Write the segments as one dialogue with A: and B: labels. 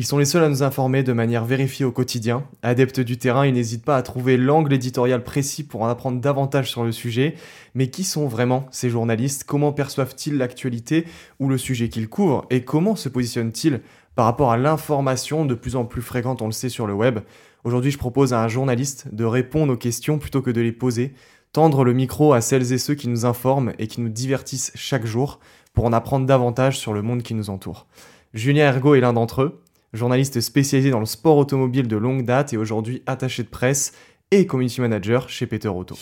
A: Ils sont les seuls à nous informer de manière vérifiée au quotidien. Adeptes du terrain, ils n'hésitent pas à trouver l'angle éditorial précis pour en apprendre davantage sur le sujet. Mais qui sont vraiment ces journalistes? Comment perçoivent-ils l'actualité ou le sujet qu'ils couvrent? Et comment se positionnent-ils par rapport à l'information de plus en plus fréquente, on le sait, sur le web? Aujourd'hui, je propose à un journaliste de répondre aux questions plutôt que de les poser, tendre le micro à celles et ceux qui nous informent et qui nous divertissent chaque jour pour en apprendre davantage sur le monde qui nous entoure. Julien Ergo est l'un d'entre eux, journaliste spécialisé dans le sport automobile de longue date et aujourd'hui attaché de presse et community manager chez Peter Auto.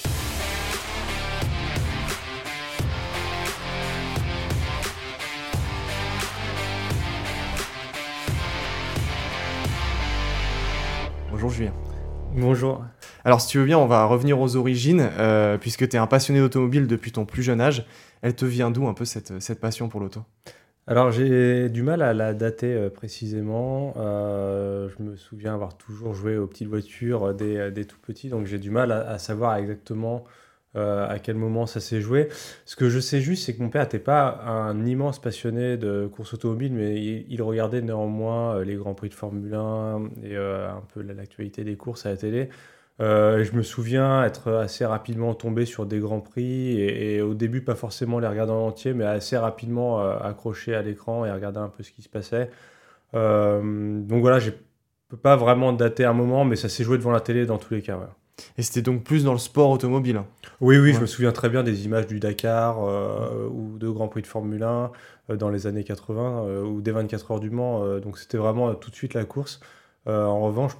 A: Bonjour Julien.
B: Bonjour.
A: Alors si tu veux bien, on va revenir aux origines, euh, puisque tu es un passionné d'automobile depuis ton plus jeune âge. Elle te vient d'où un peu cette, cette passion pour l'auto?
B: Alors j'ai du mal à la dater euh, précisément. Euh, je me souviens avoir toujours joué aux petites voitures des, des tout petits, donc j'ai du mal à, savoir exactement euh, à quel moment ça s'est joué. Ce que je sais juste, c'est que mon père n'était pas un immense passionné de course automobile, mais il, regardait néanmoins euh, les Grands Prix de Formule 1 et euh, un peu l'actualité des courses à la télé. Je me souviens être assez rapidement tombé sur des grands prix et, au début pas forcément les regarder en entier, mais assez rapidement accroché à l'écran et regarder un peu ce qui se passait. donc voilà, je peux pas vraiment dater un moment, mais ça s'est joué devant la télé dans tous les cas.
A: Et c'était donc plus dans le sport automobile
B: Oui, oui, je me souviens très bien des images du Dakar euh, ou de Grand Prix de Formule 1 euh, dans les années 80 euh, ou des 24 heures du Mans. donc c'était vraiment tout de suite la course. en revanche,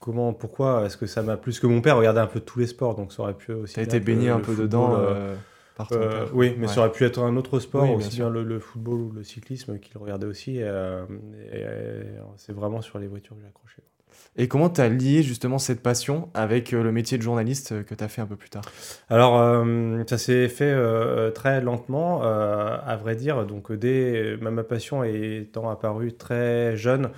B: comment, pourquoi est-ce que ça m'a plus que mon père regardait un peu tous les sports, donc ça aurait pu aussi.
A: Tu été baigné un peu dedans.
B: oui, mais ça aurait pu être un autre sport, aussi bien, le, football ou le cyclisme qu'il regardait aussi. et c'est vraiment sur les voitures que j'ai accroché.
A: Et comment tu as lié justement cette passion avec euh, le métier de journaliste euh, que tu as fait un peu plus tard?
B: Alors, euh, ça s'est fait très lentement, à vrai dire. Donc, dès ma passion étant apparue très jeune,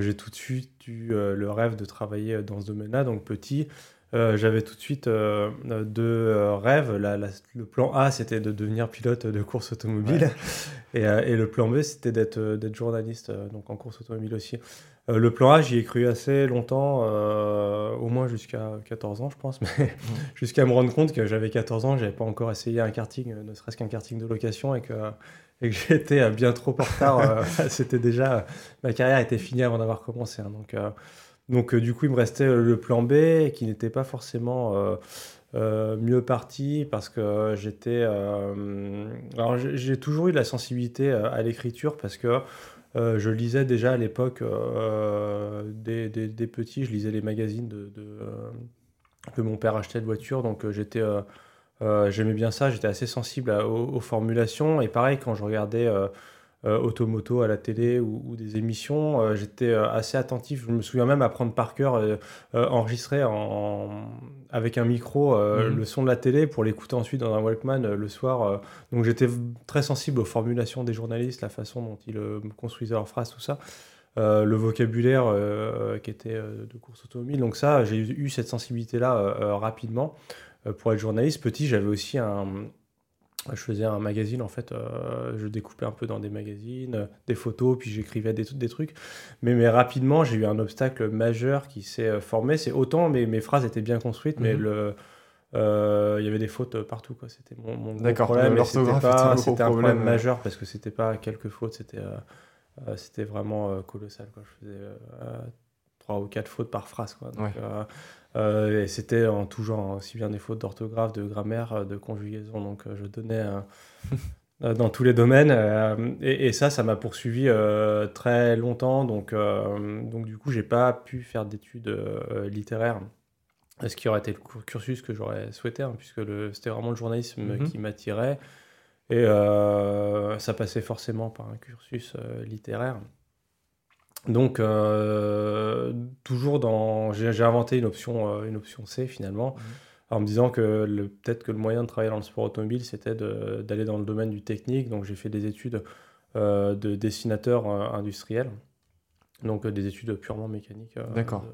B: j'ai tout de suite eu le rêve de travailler dans ce domaine-là. Donc, petit, j'avais tout de suite deux rêves. le plan A, c'était de devenir pilote de course automobile. Et, et, le plan B, c'était d'être journaliste, donc en course automobile aussi. Euh, le plan A, j'y ai cru assez longtemps, euh, au moins jusqu'à 14 ans, je pense, mais jusqu'à me rendre compte que j'avais 14 ans, j'avais pas encore essayé un karting, euh, ne serait-ce qu'un karting de location, et que, et que j'étais bien trop en retard. C'était déjà, ma carrière était finie avant d'avoir commencé. Hein, donc, donc du coup, il me restait le plan B, qui n'était pas forcément mieux parti, parce que j'étais. alors, j'ai toujours eu de la sensibilité à l'écriture, parce que euh, je lisais déjà à l'époque, euh, des, petits, je lisais les magazines de, euh, que mon père achetait de voitures, donc j'étais, j'aimais bien ça, j'étais assez sensible aux, formulations, et pareil, quand je regardais Automoto à la télé ou, des émissions, j'étais assez attentif, je me souviens même apprendre par cœur, enregistrer en, avec un micro mhm. le son de la télé pour l'écouter ensuite dans un Walkman le soir. donc j'étais très sensible aux formulations des journalistes, la façon dont ils construisaient leurs phrases, tout ça. le vocabulaire qui était de course automobile. Donc ça, j'ai eu cette sensibilité-là rapidement pour être journaliste. Petit, j'avais aussi un, je faisais un magazine en fait, euh, je découpais un peu dans des magazines, euh, des photos, puis j'écrivais des, des trucs. Mais, mais rapidement, j'ai eu un obstacle majeur qui s'est euh, formé. C'est autant mes, mes phrases étaient bien construites, mais mhm. le il y avait des fautes partout. Quoi. C'était mon, mon problème. C'était un problème majeur parce que c'était pas quelques fautes, c'était c'était vraiment colossal. Quoi. Je faisais trois ou quatre fautes par phrase. Quoi. Donc, euh, et c'était en tout genre, hein, aussi bien des fautes d'orthographe, de grammaire, euh, de conjugaison. Donc euh, je donnais dans tous les domaines. Et, ça, ça m'a poursuivi très longtemps. Donc, donc du coup, j'ai pas pu faire d'études littéraires. Ce qui aurait été le cursus que j'aurais souhaité, hein, puisque c'était vraiment le journalisme mhm. qui m'attirait. Et ça passait forcément par un cursus littéraire. Donc, euh, toujours dans. J'ai inventé une option, euh, une option C finalement, mmh. en me disant que peut-être que le moyen de travailler dans le sport automobile, c'était d'aller dans le domaine du technique. Donc, j'ai fait des études euh, de dessinateur industriel, donc des études purement mécaniques.
A: D'accord.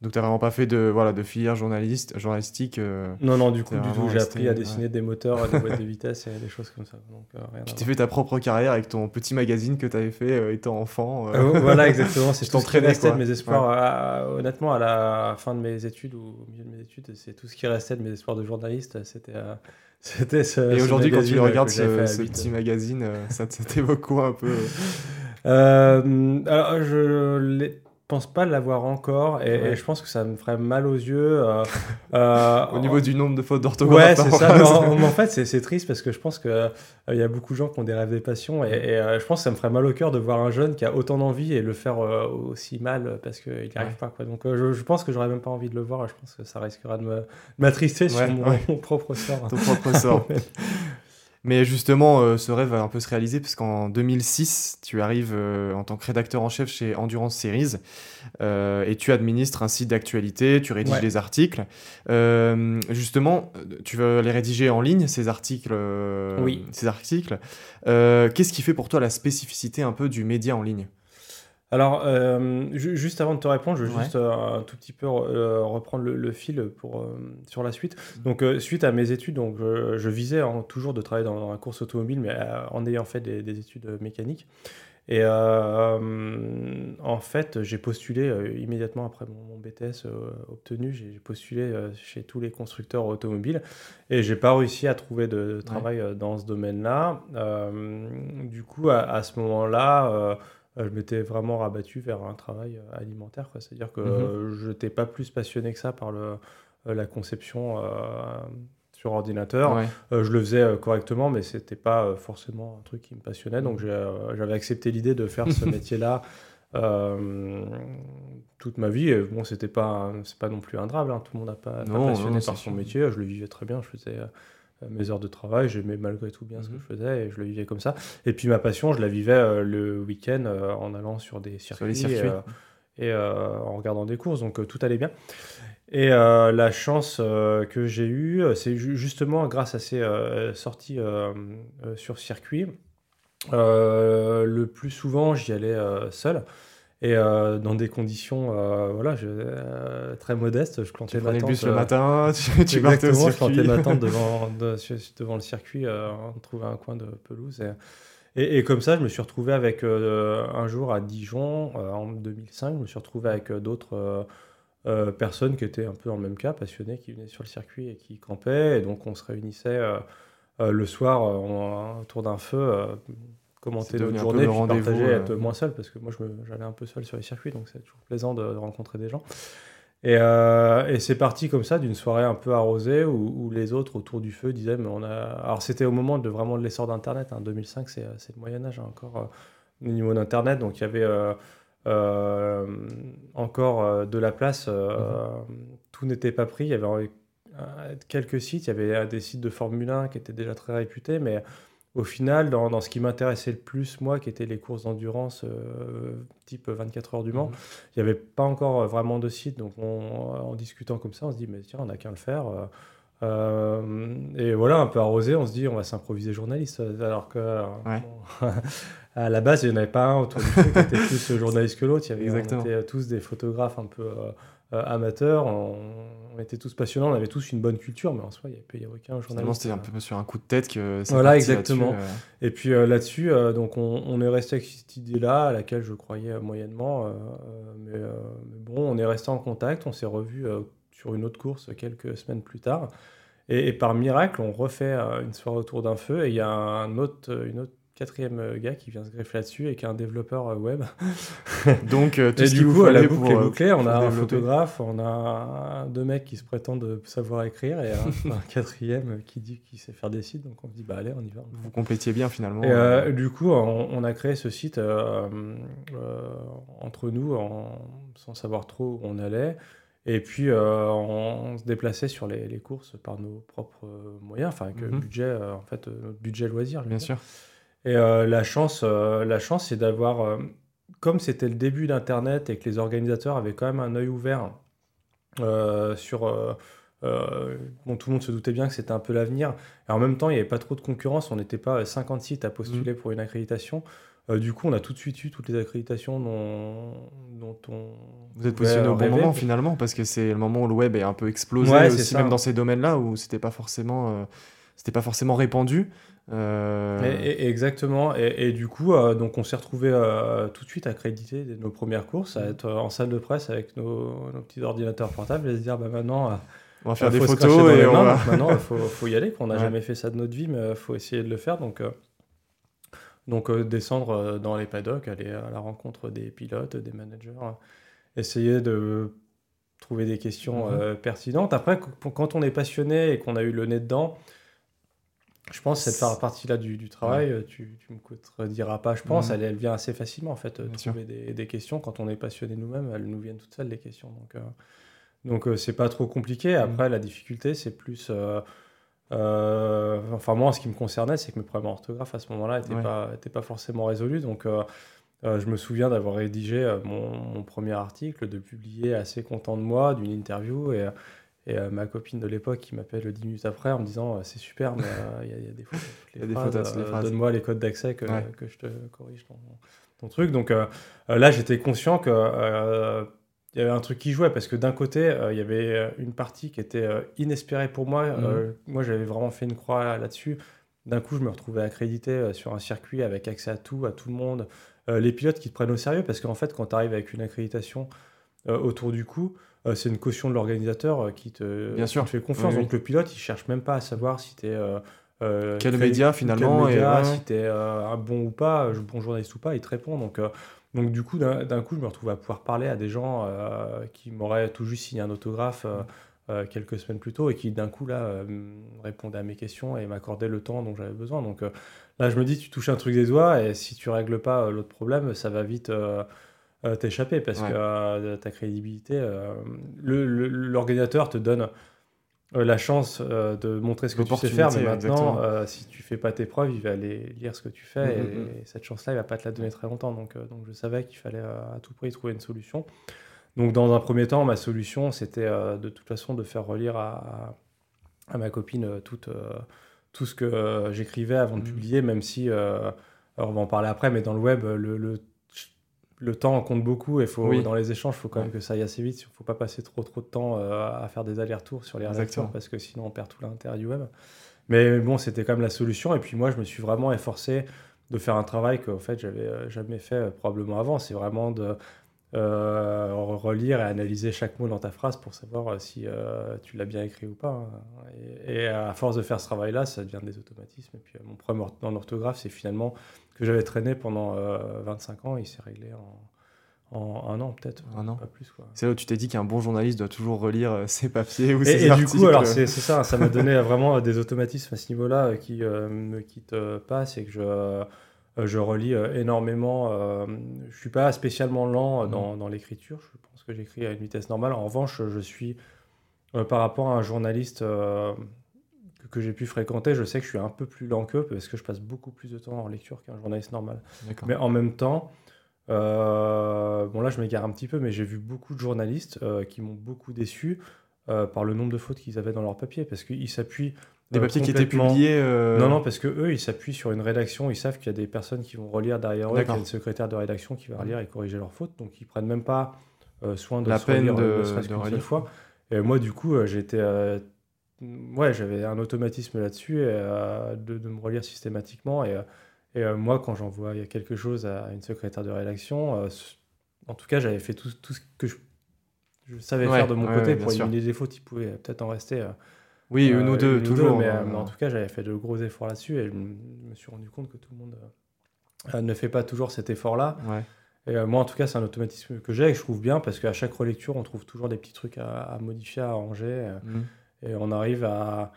A: Donc t'as vraiment pas fait de voilà de filière journaliste journalistique. euh,
B: Non, non, du coup, du tout. J'ai appris à
A: ouais.
B: dessiner des moteurs, des boîtes de vitesse et des choses comme ça. Donc, euh, rien
A: tu
B: à
A: t'es fait ta propre carrière avec ton petit magazine que t'avais fait euh, étant enfant. euh.
B: Euh, voilà, exactement. C'est tout ce qui restait de mes espoirs. à- honnêtement, à la fin de mes études ou au milieu de mes études, c'est tout ce qui restait de mes espoirs de journaliste. C'était, euh, c'était ce.
A: Et aujourd'hui, quand tu le regardes, ce,
B: à
A: ce petit magazine, euh, ça, t'évoque quoi un peu
B: Euh, alors, je l'ai- pense pas l'avoir encore et,
A: Ouais.
B: et je pense que ça me ferait mal aux yeux. euh, euh,
A: Au niveau du nombre de fautes d'orthographe
B: Ouais, c'est ça. en, en fait, c'est triste parce que je pense qu'il il y a beaucoup de gens qui ont des rêves, des passions. Et, et, euh, je pense que ça me ferait mal au cœur de voir un jeune qui a autant d'envie et le faire euh, aussi mal parce qu'il n'y arrive
A: Ouais.
B: pas. Quoi. Donc euh, je, je pense que j'aurais même pas envie de le voir. et Je pense que ça risquera de m'attrister sur mon propre sort.
A: Ton propre sort. Mais justement, euh, ce rêve va un peu se réaliser parce qu'en 2006, tu arrives euh, en tant que rédacteur en chef chez Endurance Series euh, et tu administres un site d'actualité, tu rédiges
B: Ouais.
A: des articles. Justement, tu vas les rédiger en ligne, ces articles.
B: Oui.
A: Ces articles. Qu'est-ce qui fait pour toi la spécificité un peu du média en ligne?
B: Alors, euh, ju- juste avant de te répondre, je veux
A: Ouais.
B: juste euh, un tout petit peu euh, reprendre le, le fil pour, sur la suite. Donc, euh, suite à mes études, donc, je, visais hein, toujours de travailler dans, dans la course automobile, mais en ayant fait des, des études mécaniques. Et en fait, j'ai postulé immédiatement après mon, mon BTS obtenu, j'ai postulé chez tous les constructeurs automobiles et j'ai pas réussi à trouver de, de travail dans ce domaine-là. Du coup, à, à ce moment-là, je m'étais vraiment rabattu vers un travail euh, alimentaire. C'est-à-dire que
A: Mhm.
B: euh, je n'étais pas plus passionné que ça par le, euh, la conception euh, sur ordinateur.
A: Ouais.
B: Euh, je le faisais euh, correctement, mais c'était pas euh, forcément un truc qui me passionnait. Donc euh, j'avais accepté l'idée de faire ce métier-là euh, toute ma vie. Et bon, c'était pas, c'est pas non plus un drame. hein. Tout le monde n'a pas, pas passionné
A: non,
B: par son métier. Je le vivais très bien. Je faisais euh, mes heures de travail. J'aimais malgré tout bien ce que
A: Mhm.
B: je faisais et je le vivais comme ça. Et puis ma passion, je la vivais euh, le week-end euh, en allant sur des circuits.
A: les circuits.
B: Et, euh, et euh, en regardant des courses, donc euh, tout allait bien. Et euh, la chance euh, que j'ai eue, euh, c'est ju- justement grâce à ces euh, sorties euh, euh, sur circuit. Euh, le plus souvent, j'y allais euh, seul. Et euh, dans des conditions euh, voilà, je- euh, très modestes, je plantais
A: Tu
B: ma
A: prenais le bus le matin, tu, tu partais au
B: Exactement, je
A: circuit.
B: plantais ma tente devant, de- sur- devant le circuit, on trouvait un coin de pelouse. Et, et- et comme ça, je me suis retrouvé avec un jour à Dijon, en 2005, je me suis retrouvé avec d'autres personnes qui étaient un peu dans le même cas, passionnées, qui venaient sur le circuit et qui campaient. Et donc on se réunissait le soir autour d'un feu, commenter notre journée, puis partager,
A: euh.
B: être moins seul, parce que moi j'allais un peu seul sur les circuits, donc c'est toujours plaisant de, de rencontrer des gens. Et, euh, et c'est parti comme ça d'une soirée un peu arrosée où, où les autres autour du feu disaient mais on a alors c'était au moment de vraiment de l'essor d'internet hein, 2005 c'est c'est le Moyen Âge hein, encore euh, au niveau d'internet donc il y avait euh, euh, encore euh, de la place euh, tout n'était pas pris il y avait euh, quelques sites il y avait euh, des sites de Formule 1 qui étaient déjà très réputés mais au final, dans, dans ce qui m'intéressait le plus, moi, qui étaient les courses d'endurance euh, type 24 heures du Mans,
A: Mhm.
B: il n'y avait pas encore euh, vraiment de site. Donc, on- en discutant comme ça, on se dit, mais tiens, on n'a qu'à le faire. euh, et voilà, un peu arrosé, on se dit, on va s'improviser journaliste. Alors que,
A: Ouais.
B: bon, à la base, il n'y en avait pas un autour du feu qui était plus journaliste que l'autre. Il y avait,
A: Exactement.
B: On était tous des photographes un peu amateurs. On, on était tous passionnants, on avait tous une bonne culture, mais en soi, il n'y avait, avait aucun journaliste.
A: c'était un peu sur un coup de tête que c'est
B: Voilà, exactement.
A: euh.
B: Et puis euh, là-dessus, euh, donc on, on est resté avec cette idée-là, à laquelle je croyais euh, moyennement. euh, euh, mais, euh, mais bon, on est resté en contact, on s'est revus euh, sur une autre course quelques semaines plus tard. Et, et par miracle, on refait euh, une soirée autour d'un feu et il y a un autre, euh, une autre quatrième euh, gars qui vient se greffer là-dessus et qui est un développeur euh, web.
A: Donc, euh, tout
B: Et
A: ce
B: du coup, la boucle est bouclée. On a un
A: développer.
B: photographe, on a deux mecs qui se prétendent savoir écrire et un, un quatrième qui dit qu'il sait faire des sites. Donc on se dit, bah allez, on y va.
A: Vous complétiez bien finalement.
B: et
A: euh,
B: du coup, on, on a créé ce site euh, euh, entre nous, en- sans savoir trop où on allait. Et puis, euh, on, se déplaçait sur les, les courses par nos propres moyens, enfin, avec
A: Mhm.
B: budget, euh, en fait, notre budget loisir.
A: Bien
B: dire.
A: sûr.
B: Et euh, la chance, euh, la chance, c'est d'avoir, euh, comme c'était le début d'Internet et que les organisateurs avaient quand même un œil ouvert sur, euh, bon, tout le monde se doutait bien que c'était un peu l'avenir. Et en même temps, il n'y avait pas trop de concurrence. On n'était pas euh, 50 sites à postuler pour une accréditation. Euh, du coup, on a tout de suite eu toutes les accréditations dont, dont on,
A: Vous êtes positionné au bon moment finalement, parce que c'est le moment où le web est un peu explosé aussi, même dans ces domaines-là où c'était pas forcément, euh, c'était pas forcément répandu.
B: Euh, exactement. Et, du coup, donc on s'est retrouvé tout de suite à créditer nos premières courses, à être en salle de presse avec nos, petits ordinateurs portables et se dire bah maintenant.
A: On va faire des photos et on
B: va... maintenant il faut, faut, y aller. On n'a jamais fait ça de notre vie, mais il faut essayer de le faire. Donc donc euh, descendre euh, dans les paddocks, aller à la rencontre des pilotes, des managers, essayer de trouver des questions mhm. euh, pertinentes. Après, quand on est passionné et qu'on a eu le nez dedans, je pense que cette partie-là du, travail, tu, tu me contrediras pas, je pense, mhm. elle, elle, vient assez facilement en fait, trouver des, des, questions. Quand on est passionné nous-mêmes, elles nous viennent toutes seules les questions. Donc, donc c'est pas trop compliqué. Mhm. Après, la difficulté, c'est plus euh, enfin, moi, ce qui me concernait, c'est que mes problèmes d'orthographe à ce moment-là n'étaient pas, pas forcément résolus. Donc, euh, euh, je me souviens d'avoir rédigé mon, premier article, de publier assez content de moi, d'une interview. Et, et ma copine de l'époque qui m'appelle 10 minutes après en me disant C'est super, mais il y, a des fautes. Il y a des phrases. Donne-moi les codes d'accès que, que, je te corrige ton, ton truc. Donc là, j'étais conscient que il y avait un truc qui jouait parce que d'un côté, euh, il y avait euh, une partie qui était euh, inespérée pour moi. Mhm. moi, j'avais vraiment fait une croix là-dessus. D'un coup, je me retrouvais accrédité sur un circuit avec accès à tout, à tout le monde. les pilotes qui te prennent au sérieux parce qu'en fait, quand tu arrives avec une accréditation autour du cou, c'est une caution de l'organisateur qui, te,
A: Bien sûr.
B: fait confiance. Donc le pilote, il cherche même pas à savoir si tu es.
A: quel média finalement
B: quel média, si tu es un bon ou pas, bon journaliste ou pas, il te répond. Donc donc du coup, d'un coup, je me retrouve à pouvoir parler à des gens euh, qui m'auraient tout juste signé un autographe euh, euh, quelques semaines plus tôt et qui d'un coup là répondaient à mes questions et m'accordaient le temps dont j'avais besoin. Donc là, je me dis, tu touches un truc des doigts et si tu règles pas l'autre problème, ça va vite t'échapper parce que ta crédibilité, l'organisateur te donne euh, la chance euh, de montrer ce que tu sais faire, mais maintenant, euh, si tu fais pas tes preuves, il va aller lire ce que tu fais, mm, mm, et, mm. cette chance-là, il va pas te la donner très longtemps. Donc, donc je savais qu'il fallait à tout prix trouver une solution. Donc dans un premier temps, ma solution, c'était de toute façon de faire relire à, à ma copine tout, tout ce que j'écrivais avant de publier, même si, alors on va en parler après, mais dans le web, le, le le temps compte beaucoup et faut, dans les échanges, il faut quand même que ça aille assez vite. Il ne faut pas passer trop trop de temps euh, à faire des allers-retours sur les rédacteurs parce que sinon on perd tout l'intérêt du web. Mais bon, c'était quand même la solution. Et puis moi, je me suis vraiment efforcé de faire un travail que en fait, j'avais euh, jamais fait euh, probablement avant. C'est vraiment de relire et analyser chaque mot dans ta phrase pour savoir si tu l'as bien écrit ou pas. Hein. Et, et, à force de faire ce travail-là, ça devient des automatismes. Et puis mon problème dans l'orthographe, c'est finalement que j'avais traîné pendant 25 euh, ans, il s'est réglé en, un an peut-être, un an. pas plus.
A: C'est là où tu t'es dit qu'un bon journaliste doit toujours relire euh, ses papiers ou
B: et,
A: ses
B: et
A: articles.
B: du coup, alors c'est ça, ça m'a donné vraiment des automatismes à ce niveau-là qui euh, me quittent pas, c'est que je, je relis énormément. je suis pas spécialement lent dans, dans l'écriture, je pense que j'écris à une vitesse normale. En revanche, je suis par rapport à un journaliste que j'ai pu fréquenter, je sais que je suis un peu plus lent qu'eux parce que je passe beaucoup plus de temps en lecture qu'un journaliste normal. Mais en même temps, euh, bon là je m'égare un petit peu, mais j'ai vu beaucoup de journalistes euh, qui m'ont beaucoup déçu euh, par le nombre de fautes qu'ils avaient dans leur papier parce qu'ils s'appuient.
A: Des papiers qui étaient publiés
B: Non, non, parce que eux, ils s'appuient sur une rédaction, ils savent qu'il y a des personnes qui vont relire derrière eux, qu'il y a une secrétaire de rédaction qui va relire et corriger leurs fautes, donc ils prennent même pas soin de
A: la
B: se
A: peine
B: relire,
A: de,
B: de, fois. Et moi, du coup, j'étais ouais, j'avais un automatisme là-dessus euh, de, de, me relire systématiquement. Et, et euh, moi, quand j'envoie quelque chose à une secrétaire de rédaction, euh, en tout cas, j'avais fait tout, tout, ce que je, je savais faire de mon côté pour éliminer les fautes. Il pouvait peut-être en rester.
A: oui, une ou deux, toujours.
B: mais, en tout cas, j'avais fait de gros efforts là-dessus et je me suis rendu compte que tout le monde ne fait pas toujours cet effort-là. Et moi, en tout cas, c'est un automatisme que j'ai et que je trouve bien parce qu'à chaque relecture, on trouve toujours des petits trucs à, modifier, à arranger. Mmh et on arrive à,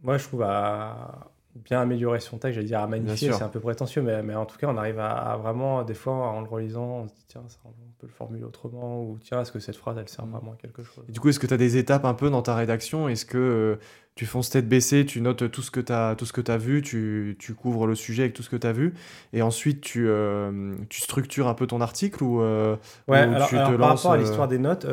B: moi je trouve à bien améliorer son texte, j'allais dire à magnifier, c'est un peu prétentieux, mais, mais, en tout cas on arrive à, vraiment, des fois en le relisant, on se dit tiens, on peut le formuler autrement, ou tiens, est-ce que cette phrase elle sert mm. vraiment à quelque chose?
A: Du coup, est-ce que tu as des étapes un peu dans ta rédaction? Est-ce que euh, tu fonces tête baissée, tu notes tout ce que tu as, tout ce que as vu, tu, tu, couvres le sujet avec tout ce que tu as vu, et ensuite tu, euh, tu structures un peu ton article ou, euh,
B: ouais, alors, tu te par rapport à l'histoire des notes,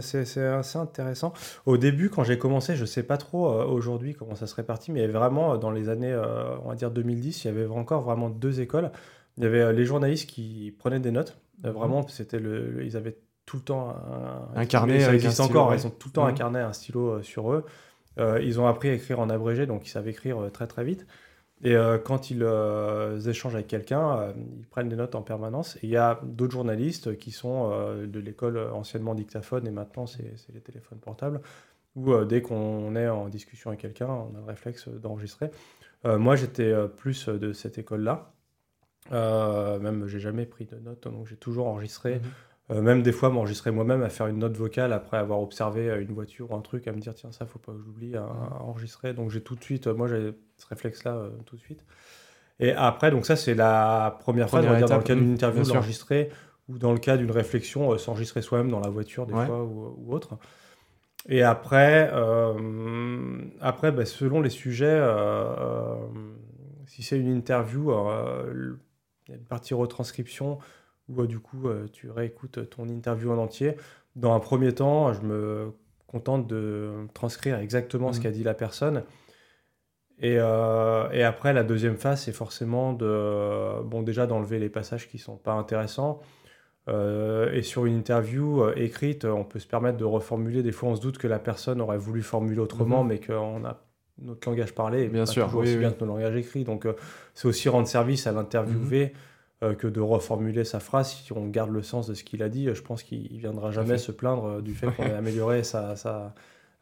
B: c'est assez intéressant. Au début, quand j'ai commencé, je sais pas trop aujourd'hui comment ça se répartit, mais vraiment dans les années, on va dire 2010, il y avait encore vraiment deux écoles. il y avait les journalistes qui prenaient des notes. Vraiment, c'était le, ils avaient tout le temps un,
A: un carnet.
B: Ça
A: existe
B: encore. Ils ont tout le temps un carnet, un stylo sur eux. Ils ont appris à écrire en abrégé, donc ils savent écrire très très vite. Et euh, quand ils euh, échangent avec quelqu'un, euh, ils prennent des notes en permanence. Et il y a d'autres journalistes qui sont de l'école anciennement dictaphone et maintenant c'est les téléphones portables, où dès qu'on est en discussion avec quelqu'un, on a le réflexe d'enregistrer. moi j'étais plus de cette école-là. même j'ai jamais pris de notes, donc j'ai toujours enregistré. Mhm. Euh, même des fois m'enregistrer moi-même à faire une note vocale après avoir observé euh, une voiture ou un truc, à me dire tiens ça faut pas que j'oublie à, enregistrer. Donc j'ai tout de suite, euh, moi j'ai ce réflexe-là tout de suite. Et après, donc ça c'est la première, fois, dire, dans le cas d'une interview, l'enregistrer ou dans le cas d'une réflexion, s'enregistrer soi-même dans la voiture des fois ou, autre. Et après, après bah, selon les sujets, si c'est une interview, il y a une partie retranscription où du coup euh, tu réécoutes ton interview en entier. Dans un premier temps, je me contente de transcrire exactement ce mhm. qu'a dit la personne. Et, euh, et, après, la deuxième phase, c'est forcément de, bon, déjà d'enlever les passages qui sont pas intéressants. Euh, et sur une interview écrite, on peut se permettre de reformuler. Des fois, on se doute que la personne aurait voulu formuler autrement, mhm. mais qu'on a notre langage parlé,
A: bien sûr,
B: toujours aussi bien que notre langage écrit. Donc, c'est aussi rendre service à l'interviewé. Mhm. Euh, que de reformuler sa phrase. Si on garde le sens de ce qu'il a dit, je pense qu'il viendra jamais se plaindre euh, du fait qu'on ait amélioré sa, sa,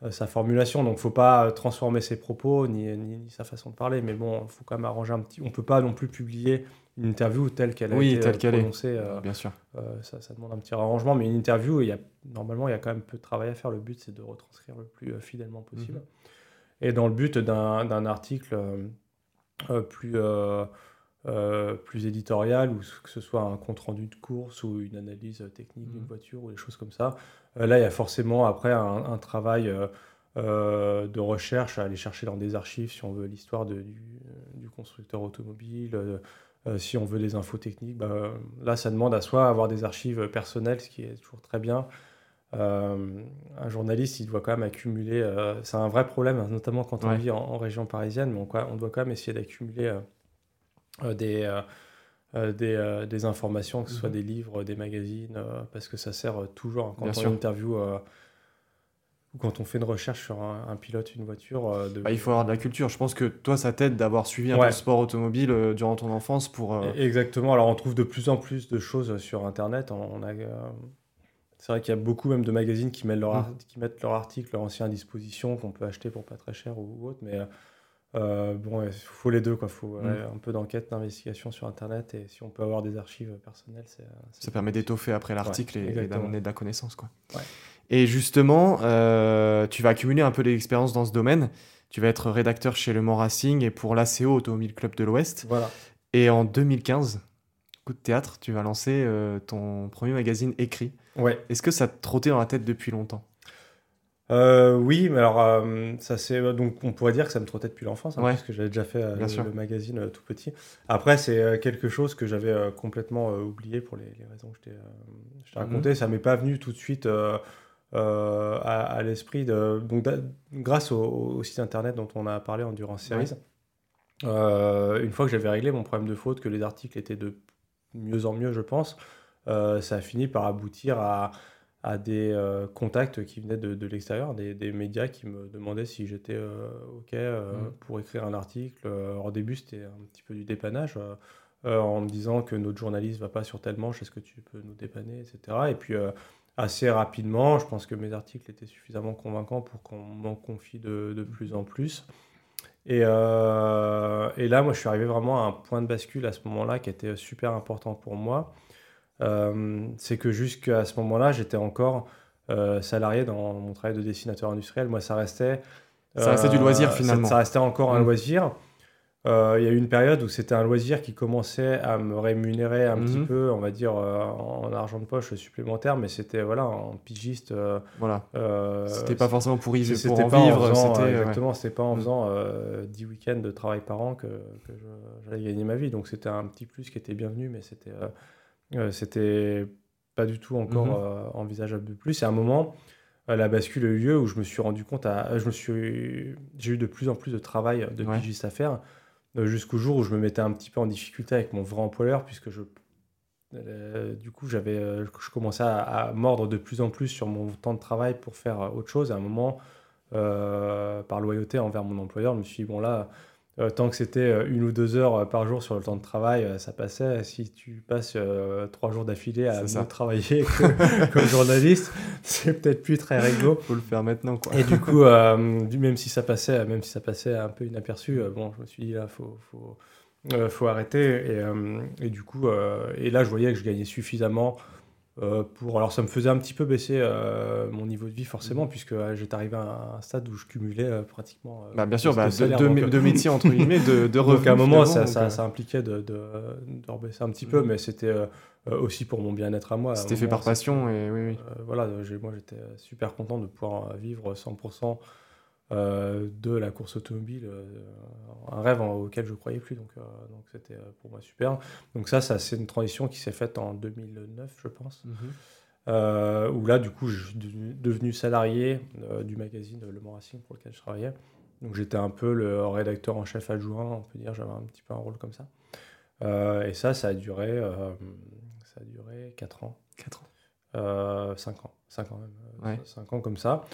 B: euh, sa formulation. Donc, faut pas transformer ses propos ni, ni, sa façon de parler. Mais bon, il faut quand même arranger un petit. On peut pas non plus publier une interview telle qu'elle a
A: oui,
B: été
A: telle
B: prononcée.
A: Bien sûr.
B: ça, ça, demande un petit arrangement. Mais une interview, il y a, normalement, il y a quand même peu de travail à faire. Le but, c'est de retranscrire le plus fidèlement possible. Mhm. Et dans le but d'un article plus euh, plus éditorial, ou que ce soit un compte-rendu de course ou une analyse technique d'une mmh. voiture ou des choses comme ça. Euh, là, il y a forcément après un, travail euh, de recherche à aller chercher dans des archives si on veut l'histoire du, du, constructeur automobile, si on veut des infos techniques. Bah, là, ça demande à soi avoir des archives personnelles, ce qui est toujours très bien. un journaliste, il doit quand même accumuler. c'est un vrai problème, hein, notamment quand on vit en, région parisienne, mais on, on, doit quand même essayer d'accumuler euh, des, euh, euh, des, des, informations, que ce soit mhm. des livres, des magazines, parce que ça sert toujours hein, quand on interview ou quand on fait une recherche sur un, pilote, une voiture.
A: De... Bah, il faut avoir de la culture. Je pense que toi, ça t'aide d'avoir suivi un sport automobile durant ton enfance pour. E-,
B: exactement. Alors, on trouve de plus en plus de choses sur Internet. On, a, c'est vrai qu'il y a beaucoup même de magazines qui mettent leur, mhm. qui mettent leur article, leur ancien à disposition, qu'on peut acheter pour pas très cher ou, autre. Mais euh, bon, il faut les deux, quoi. faut mm. un peu d'enquête, d'investigation sur Internet, et si on peut avoir des archives personnelles, c'est.
A: Ça permet d'étoffer après l'article et, d'amener de la connaissance, quoi. Et justement, euh, tu vas accumuler un peu d'expérience dans ce domaine. Tu vas être rédacteur chez Le Mans Racing et pour l'ACO Automobile Club de l'Ouest.
B: Voilà.
A: Et en 2015, coup de théâtre, tu vas lancer euh, ton premier magazine écrit.
B: Ouais.
A: Est-ce que ça te trottait dans la tête depuis longtemps?
B: Euh, oui, mais alors euh, ça c'est donc on pourrait dire que ça me trottait depuis l'enfance, hein, parce que j'avais déjà fait euh, le, magazine tout petit. Après, c'est quelque chose que j'avais complètement oublié pour les, raisons que je t'ai mhm. raconté. Ça m'est pas venu tout de suite à, l'esprit. Donc, grâce au, site internet dont on a parlé en Durance Series, une fois que j'avais réglé mon problème de faute, que les articles étaient de mieux en mieux, je pense, ça a fini par aboutir à à des euh, contacts qui venaient de, de l'extérieur, des, des, médias qui me demandaient si j'étais euh, OK euh, mm. pour écrire un article. au début, c'était un petit peu du dépannage, en me disant que notre journaliste va pas sur telle manche, est-ce que tu peux nous dépanner, etc. Et puis, assez rapidement, je pense que mes articles étaient suffisamment convaincants pour qu'on m'en confie de, de, plus en plus. Et, et, là, moi, je suis arrivé vraiment à un point de bascule à ce moment-là qui était super important pour moi. Euh, c'est que jusqu'à ce moment-là, j'étais encore euh, salarié dans mon travail de dessinateur industriel. Moi, ça restait.
A: Ça restait du loisir euh, finalement.
B: Ça, restait encore un mm. loisir. Il y a eu une période où c'était un loisir qui commençait à me rémunérer un petit mm-hmm. peu, on va dire, en argent de poche supplémentaire, mais c'était voilà, en pigiste.
A: voilà. c'était pas forcément pour, y, pour en vivre.
B: exactement, c'était pas en mm. faisant 10 week-ends de travail par an que, que j'allais gagner ma vie. Donc c'était un petit plus qui était bienvenu, mais c'était c'était pas du tout encore mhm. euh, envisageable de plus. Et à un moment, euh, la bascule a eu lieu où je me suis rendu compte, à, je me suis, j'ai eu de plus en plus de travail de pigiste à faire. jusqu'au jour où je me mettais un petit peu en difficulté avec mon vrai employeur, puisque je, du coup, j'avais, je commençais à, à, mordre de plus en plus sur mon temps de travail pour faire autre chose. À un moment, par loyauté envers mon employeur, je me suis dit, bon là, euh, tant que c'était euh, une ou deux heures euh, par jour sur le temps de travail, ça passait. Si tu passes trois jours d'affilée à travailler comme journaliste, c'est peut-être plus très réglo.
A: Faut le faire maintenant, quoi.
B: Et du coup, même si ça passait, même si ça passait un peu inaperçu, bon, je me suis dit là, faut, faut, faut arrêter. Et, et du coup, et là, je voyais que je gagnais suffisamment euh, pour... Alors ça me faisait un petit peu baisser euh, mon niveau de vie forcément, puisque euh, j'étais arrivé à un stade où je cumulais pratiquement...
A: bah, bien sûr, bah, deux, métiers entre guillemets, de, de
B: revenus. Donc à un moment, ça, ça, ça, impliquait de, de, rebaisser un petit peu, mm. mais c'était aussi pour mon bien-être à moi.
A: C'était fait par passion, et oui, oui.
B: voilà, moi j'étais super content de pouvoir vivre 100% euh, de la course automobile, euh, un rêve auquel je croyais plus, donc euh, donc c'était pour moi super. Donc ça, ça c'est une transition qui s'est faite en 2009, je pense, mhm. où là, du coup, je suis devenu salarié du magazine Le Mans Racing pour lequel je travaillais. Donc j'étais un peu le rédacteur en chef adjoint, on peut dire, j'avais un petit peu un rôle comme ça. et ça, ça a duré, ça a duré 4 ans.
A: 4
B: ans. 5 ans, 5 ans même. 5 ans comme ça.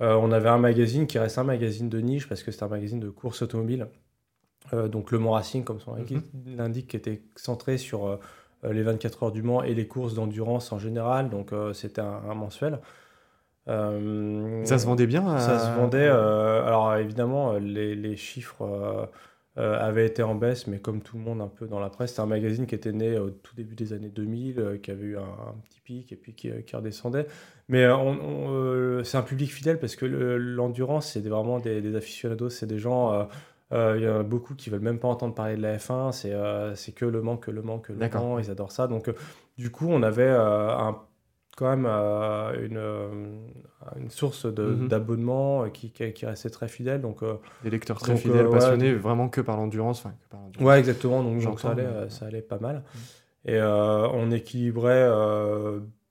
B: Euh, on avait un magazine qui reste un magazine de niche parce que c'était un magazine de course automobile. Euh, donc Le Mans Racing, comme son mhm. l'indique, qui était centré sur euh, les 24 heures du Mans et les courses d'endurance en général. Donc c'était un, mensuel.
A: ça se vendait bien
B: Ça se vendait. alors évidemment, les, chiffres avaient été en baisse, mais comme tout le monde un peu dans la presse, c'était un magazine qui était né au tout début des années 2000, qui avait eu un, petit pic et puis qui, qui redescendait. Mais euh, euh, c'est un public fidèle parce que l'endurance, c'est vraiment des, aficionados, c'est des gens. Euh, il y en a beaucoup qui veulent même pas entendre parler de la F1, c'est que le manque, le manque, le Mans, ils adorent ça. Donc, du coup, on avait un, quand même une, une source mhm. d'abonnement qui, qui, restait très fidèle. Donc,
A: des lecteurs très fidèles, passionnés, vraiment que par l'endurance.
B: Ouais, exactement. Donc, ça, allait, ça allait pas mal. Mhm. Et on équilibrait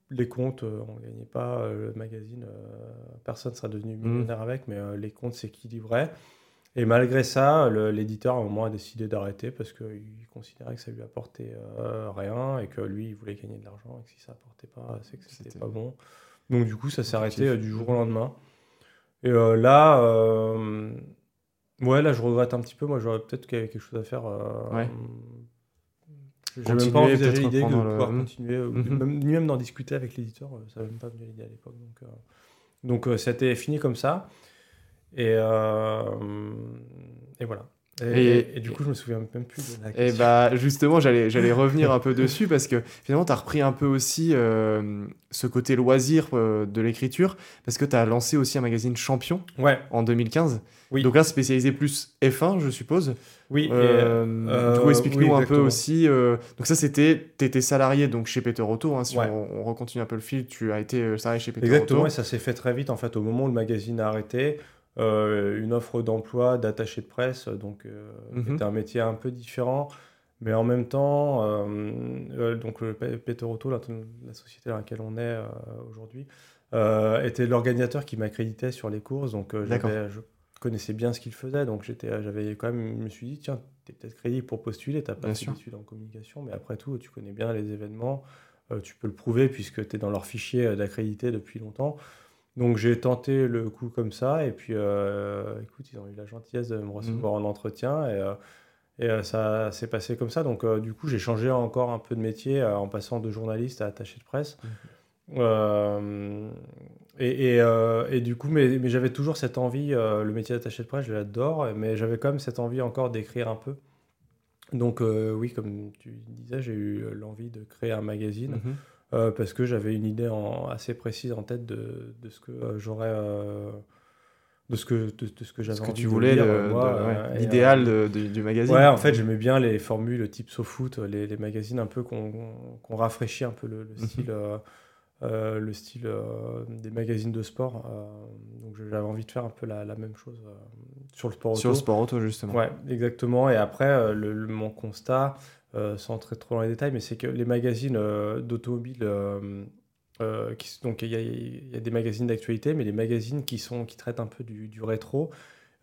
B: les comptes, euh, on ne gagnait pas euh, le magazine, euh, personne ne sera devenu mmh. millionnaire avec, mais les comptes s'équilibraient. Et malgré ça, l'éditeur à un moment a décidé d'arrêter parce qu'il considérait que ça lui apportait rien et que lui, il voulait gagner de l'argent et que si ça apportait pas, c'est que c'était pas bon. Donc du coup, ça s'est arrêté du jour au lendemain. Et là, ouais, là, je regrette un petit peu. Moi, j'aurais peut-être quelque chose à faire. Ouais j'ai même pas envisagé l'idée de pouvoir continuer, mhm. ni même d'en discuter avec l'éditeur, euh, ça n'avait même pas venu l'idée à l'époque. Donc, euh, donc euh, ça a été fini comme ça. Et, et voilà. Et, du coup, je me souviens même plus de la
A: question. Et bah, justement, j'allais, j'allais revenir un peu dessus parce que finalement, tu as repris un peu aussi ce côté loisir de l'écriture parce que tu as lancé aussi un magazine Champion
B: ouais.
A: en 2015. Oui. Donc là, spécialisé plus F1, je suppose.
B: Oui.
A: Euh, du coup, euh, explique-nous un peu aussi. Euh, donc ça, c'était, tu étais salarié donc chez Peter Auto. Hein, si on, recontinue un peu le fil, tu as été salarié chez Peter
B: Auto. Exactement, et ça s'est fait très vite. En fait, au moment où le magazine a arrêté, une offre d'emploi d'attaché de presse, donc mhm. c'était un métier un peu différent. Mais en même temps, donc Peter Auto, la, la, société dans laquelle on est aujourd'hui, était l'organisateur qui m'accréditait sur les courses. Donc j'avais, connaissais bien ce qu'il faisait, donc j'avais quand même, je me suis dit, tiens, tu es peut-être crédible pour postuler, tu n'as pas d'études en communication, mais après tout, tu connais bien les événements, euh, tu peux le prouver puisque tu es dans leur fichier euh, d'accrédité depuis longtemps. Donc j'ai tenté le coup comme ça, et puis euh, écoute, ils ont eu la gentillesse de me recevoir mmh. en entretien, et, et ça s'est passé comme ça. Donc du coup, j'ai changé encore un peu de métier en passant de journaliste à attaché de presse. Mmh. Euh, et, du coup, mais, mais j'avais toujours cette envie, euh, le métier d'attaché de presse, je l'adore, mais j'avais quand même cette envie encore d'écrire un peu. Donc euh, oui, comme tu disais, j'ai eu l'envie de créer un magazine mhm. parce que j'avais une idée en, assez précise en tête de, de ce que j'aurais... de ce que, de, ce que j'avais
A: envie que tu voulais, l'idéal du magazine.
B: Ouais, en fait, j'aimais bien les formules type SoFoot, les, les magazines un peu qu'on rafraîchit un peu le, le mhm. style euh, le style euh, des magazines de sport. Euh, donc j'avais envie de faire un peu la, même chose sur le sport auto.
A: Sur le sport auto, justement.
B: Ouais, exactement. Et après, le, mon constat, sans entrer trop dans les détails, mais c'est que les magazines d'automobile, donc il y, a des magazines d'actualité, mais les magazines qui, sont, qui traitent un peu du, rétro,